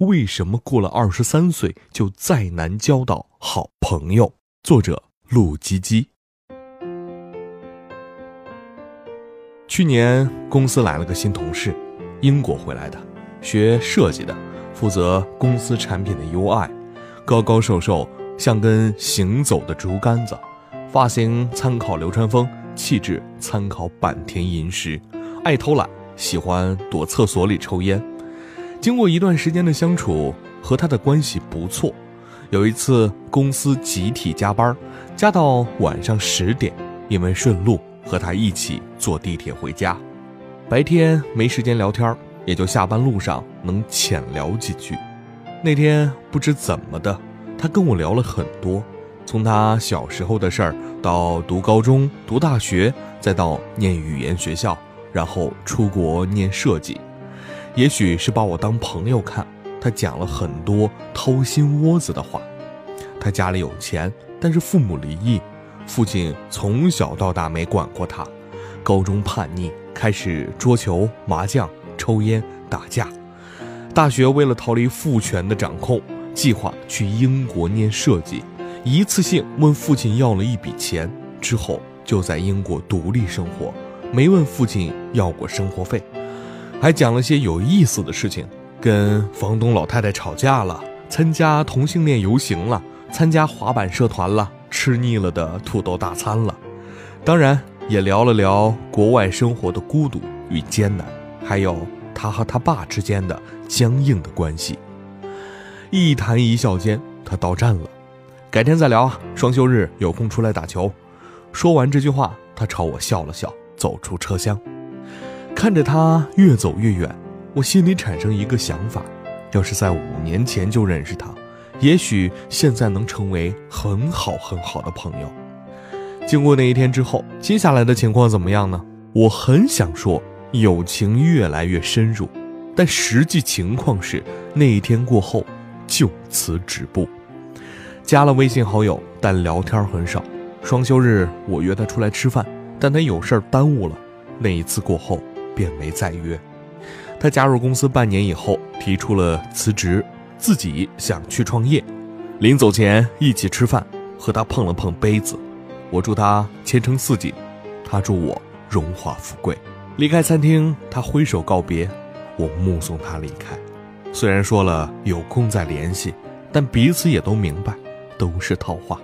为什么过了二十三岁就再难交到好朋友？作者：陆基基。去年公司来了个新同事，英国回来的，学设计的，负责公司产品的 UI，高高瘦瘦，像根行走的竹竿子，发型参考流川枫，气质参考坂田银时，爱偷懒，喜欢躲厕所里抽烟。经过一段时间的相处，和他的关系不错。有一次公司集体加班，加到晚上十点，因为顺路，和他一起坐地铁回家。白天没时间聊天，也就下班路上能浅聊几句。那天不知怎么的，他跟我聊了很多，从他小时候的事儿，到读高中、读大学，再到念语言学校，然后出国念设计。也许是把我当朋友看，他讲了很多掏心窝子的话。他家里有钱，但是父母离异，父亲从小到大没管过他。高中叛逆，开始桌球、麻将、抽烟、打架。大学为了逃离父权的掌控，计划去英国念设计，一次性问父亲要了一笔钱，之后就在英国独立生活，没问父亲要过生活费。还讲了些有意思的事情，跟房东老太太吵架了，参加同性恋游行了，参加滑板社团了，吃腻了的土豆大餐了，当然也聊了聊国外生活的孤独与艰难，还有他和他爸之间的僵硬的关系。一谈一笑间，他到站了，改天再聊啊，双休日有空出来打球。说完这句话，他朝我笑了笑，走出车厢。看着他越走越远，我心里产生一个想法：要是在五年前就认识他，也许现在能成为很好很好的朋友。经过那一天之后，接下来的情况怎么样呢？我很想说友情越来越深入，但实际情况是那一天过后就此止步。加了微信好友，但聊天很少。双休日我约他出来吃饭，但他有事耽误了。那一次过后。便没再约。他加入公司半年以后，提出了辞职，自己想去创业。临走前一起吃饭，和他碰了碰杯子。我祝他前程似锦，他祝我荣华富贵。离开餐厅，他挥手告别，我目送他离开。虽然说了有空再联系，但彼此也都明白，都是套话。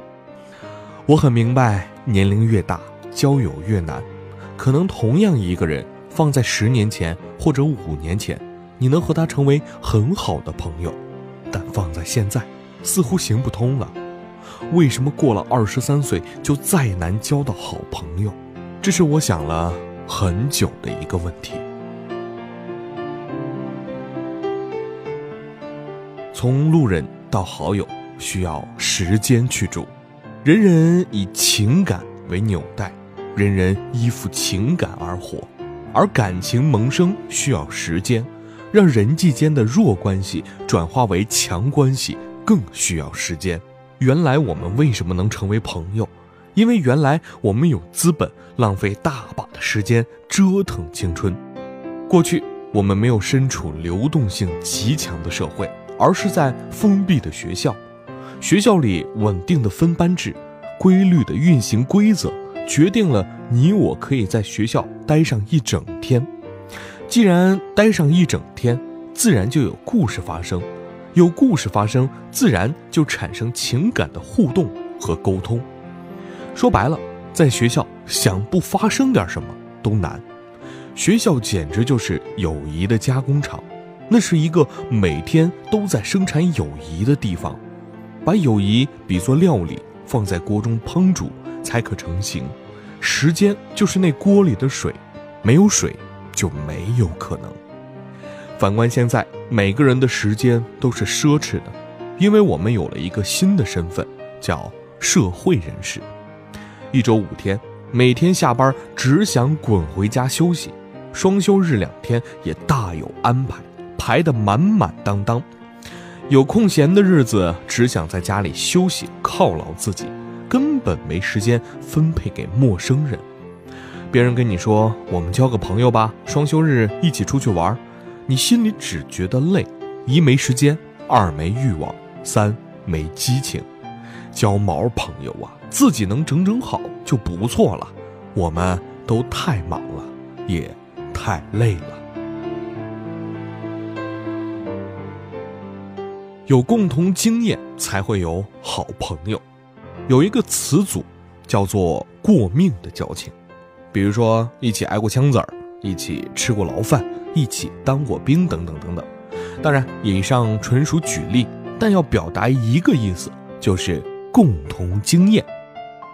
我很明白，年龄越大，交友越难。可能同样一个人。放在十年前或者五年前，你能和他成为很好的朋友，但放在现在，似乎行不通了。为什么过了二十三岁就再难交到好朋友？这是我想了很久的一个问题。从路人到好友，需要时间去筑。人人以情感为纽带，人人依附情感而活。而感情萌生需要时间，让人际间的弱关系转化为强关系更需要时间。原来我们为什么能成为朋友？因为原来我们有资本浪费大把的时间折腾青春。过去我们没有身处流动性极强的社会，而是在封闭的学校。学校里稳定的分班制，规律的运行规则。决定了你我可以在学校待上一整天，既然待上一整天，自然就有故事发生，有故事发生，自然就产生情感的互动和沟通。说白了，在学校想不发生点什么都难，学校简直就是友谊的加工厂，那是一个每天都在生产友谊的地方，把友谊比作料理，放在锅中烹煮。才可成型，时间就是那锅里的水，没有水就没有可能。反观现在，每个人的时间都是奢侈的，因为我们有了一个新的身份，叫社会人士。一周五天，每天下班只想滚回家休息，双休日两天也大有安排，排得满满当当。有空闲的日子，只想在家里休息犒劳自己。根本没时间分配给陌生人。别人跟你说我们交个朋友吧，双休日一起出去玩，你心里只觉得累，一没时间，二没欲望，三没激情。交毛朋友啊，自己能整整好就不错了。我们都太忙了，也太累了。有共同经验才会有好朋友。有一个词组叫做“过命的交情”，比如说一起挨过枪子儿，一起吃过牢饭，一起当过兵等等等等。当然，以上纯属举例，但要表达一个意思，就是共同经验。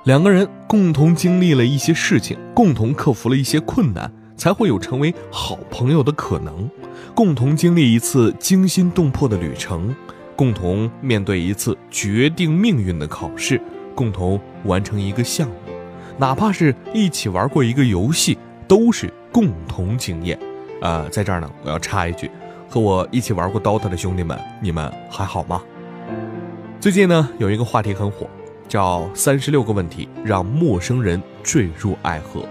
两个人共同经历了一些事情，共同克服了一些困难，才会有成为好朋友的可能。共同经历一次惊心动魄的旅程，共同面对一次决定命运的考试。共同完成一个项目，哪怕是一起玩过一个游戏，都是共同经验。呃，在这儿呢，我要插一句，和我一起玩过 DOTA 的兄弟们，你们还好吗？最近呢，有一个话题很火，叫三十六个问题让陌生人坠入爱河。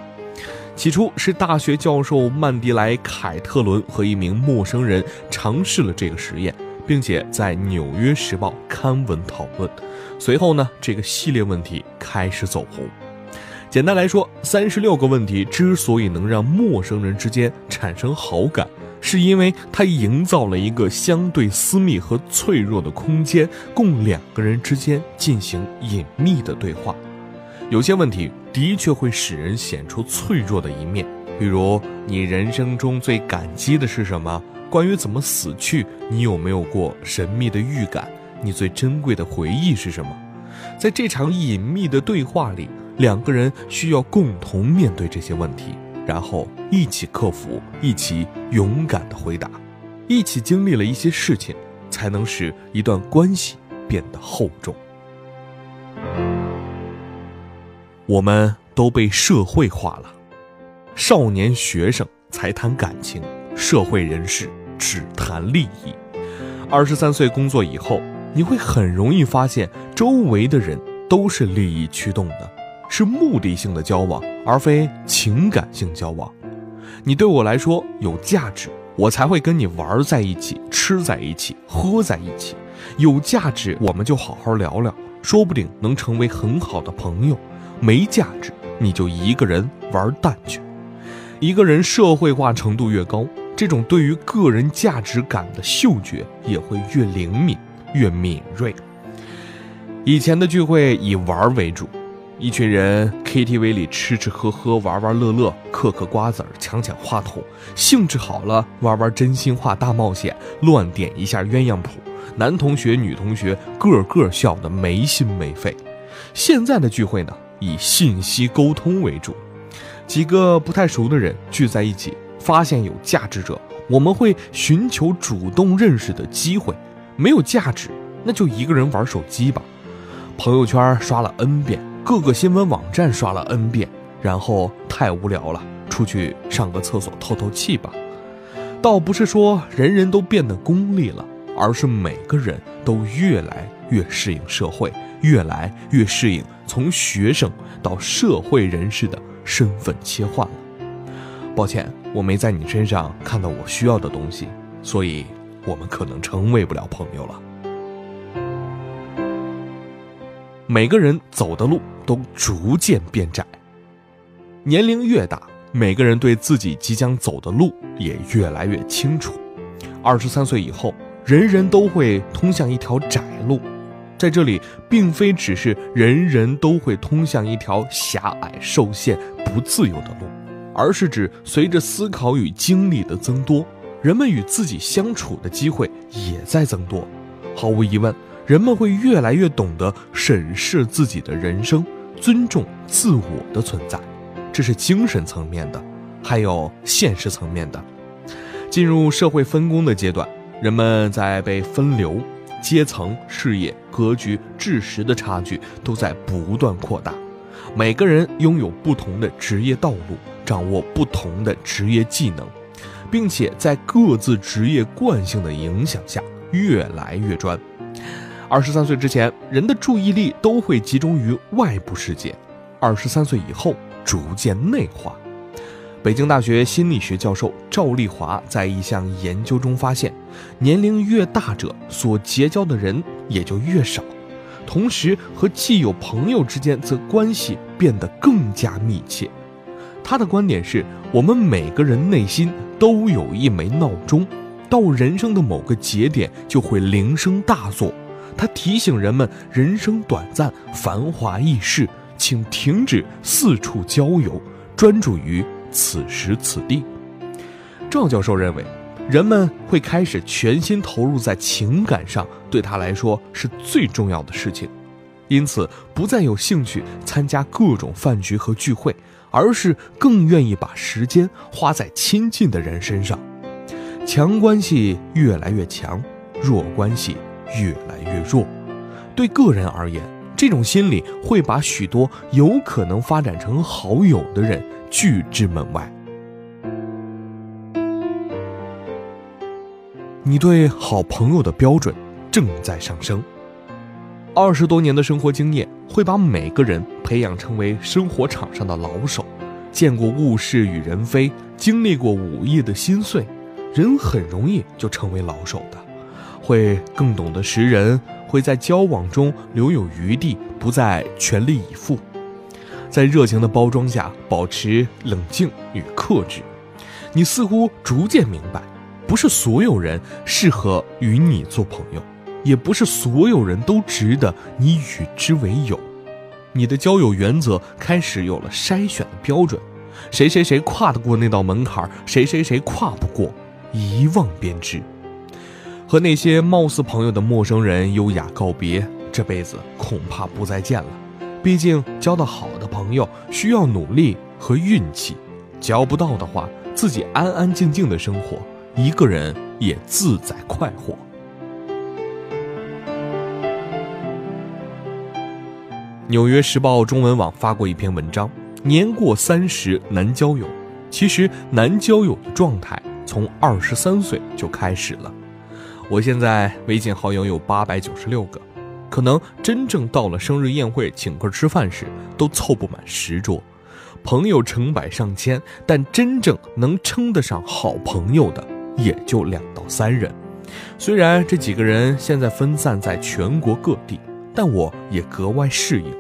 起初是大学教授曼迪莱·凯特伦和一名陌生人尝试了这个实验。并且在《纽约时报》刊文讨论，随后呢，这个系列问题开始走红。简单来说，三十六个问题之所以能让陌生人之间产生好感，是因为它营造了一个相对私密和脆弱的空间，供两个人之间进行隐秘的对话。有些问题的确会使人显出脆弱的一面，比如你人生中最感激的是什么？关于怎么死去，你有没有过神秘的预感？你最珍贵的回忆是什么？在这场隐秘的对话里，两个人需要共同面对这些问题，然后一起克服，一起勇敢地回答，一起经历了一些事情，才能使一段关系变得厚重。我们都被社会化了，少年学生才谈感情。社会人士只谈利益。二十三岁工作以后，你会很容易发现，周围的人都是利益驱动的，是目的性的交往，而非情感性交往。你对我来说有价值，我才会跟你玩在一起，吃在一起，喝在一起。有价值，我们就好好聊聊，说不定能成为很好的朋友。没价值，你就一个人玩蛋去。一个人社会化程度越高。这种对于个人价值感的嗅觉也会越灵敏、越敏锐。以前的聚会以玩为主，一群人 KTV 里吃吃喝喝、玩玩乐乐、嗑嗑瓜子儿、抢抢话筒，兴致好了玩玩真心话大冒险，乱点一下鸳鸯谱，男同学、女同学个个笑得没心没肺。现在的聚会呢，以信息沟通为主，几个不太熟的人聚在一起。发现有价值者，我们会寻求主动认识的机会；没有价值，那就一个人玩手机吧。朋友圈刷了 N 遍，各个新闻网站刷了 N 遍，然后太无聊了，出去上个厕所透透气吧。倒不是说人人都变得功利了，而是每个人都越来越适应社会，越来越适应从学生到社会人士的身份切换了。抱歉，我没在你身上看到我需要的东西，所以我们可能成为不了朋友了。每个人走的路都逐渐变窄，年龄越大，每个人对自己即将走的路也越来越清楚。二十三岁以后，人人都会通向一条窄路，在这里，并非只是人人都会通向一条狭隘、受限、不自由的路。而是指随着思考与经历的增多，人们与自己相处的机会也在增多。毫无疑问，人们会越来越懂得审视自己的人生，尊重自我的存在。这是精神层面的，还有现实层面的。进入社会分工的阶段，人们在被分流，阶层、事业、格局、知识的差距都在不断扩大。每个人拥有不同的职业道路。掌握不同的职业技能，并且在各自职业惯性的影响下越来越专。二十三岁之前，人的注意力都会集中于外部世界；二十三岁以后，逐渐内化。北京大学心理学教授赵丽华在一项研究中发现，年龄越大者所结交的人也就越少，同时和既有朋友之间则关系变得更加密切。他的观点是我们每个人内心都有一枚闹钟，到人生的某个节点就会铃声大作，它提醒人们人生短暂，繁华易逝，请停止四处郊游，专注于。此时此地，赵教授认为，人们会开始全心投入在情感上，对他来说是最重要的事情，因此不再有兴趣参加各种饭局和聚会，而是更愿意把时间花在亲近的人身上。强关系越来越强，弱关系越来越弱。对个人而言，这种心理会把许多有可能发展成好友的人。拒之门外。你对好朋友的标准正在上升。二十多年的生活经验会把每个人培养成为生活场上的老手，见过物是与人非，经历过午夜的心碎，人很容易就成为老手的，会更懂得识人，会在交往中留有余地，不再全力以赴。在热情的包装下保持冷静与克制，你似乎逐渐明白，不是所有人适合与你做朋友，也不是所有人都值得你与之为友。你的交友原则开始有了筛选的标准，谁谁谁跨得过那道门槛，谁谁谁跨不过，一望便知。和那些貌似朋友的陌生人优雅告别，这辈子恐怕不再见了。毕竟交到好的朋友需要努力和运气，交不到的话，自己安安静静的生活，一个人也自在快活。纽约时报中文网发过一篇文章：年过三十难交友。其实难交友的状态从二十三岁就开始了。我现在微信好友有八百九十六个。可能真正到了生日宴会请客吃饭时，都凑不满十桌，朋友成百上千，但真正能称得上好朋友的也就两到三人。虽然这几个人现在分散在全国各地，但我也格外适应，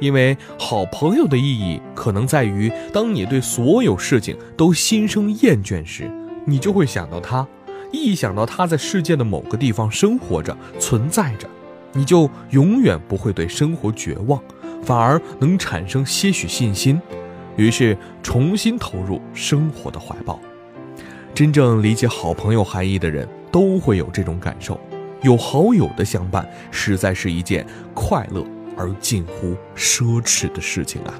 因为好朋友的意义可能在于，当你对所有事情都心生厌倦时，你就会想到他，一想到他在世界的某个地方生活着、存在着。你就永远不会对生活绝望，反而能产生些许信心，于是重新投入生活的怀抱。真正理解好朋友含义的人都会有这种感受。有好友的相伴，实在是一件快乐而近乎奢侈的事情啊。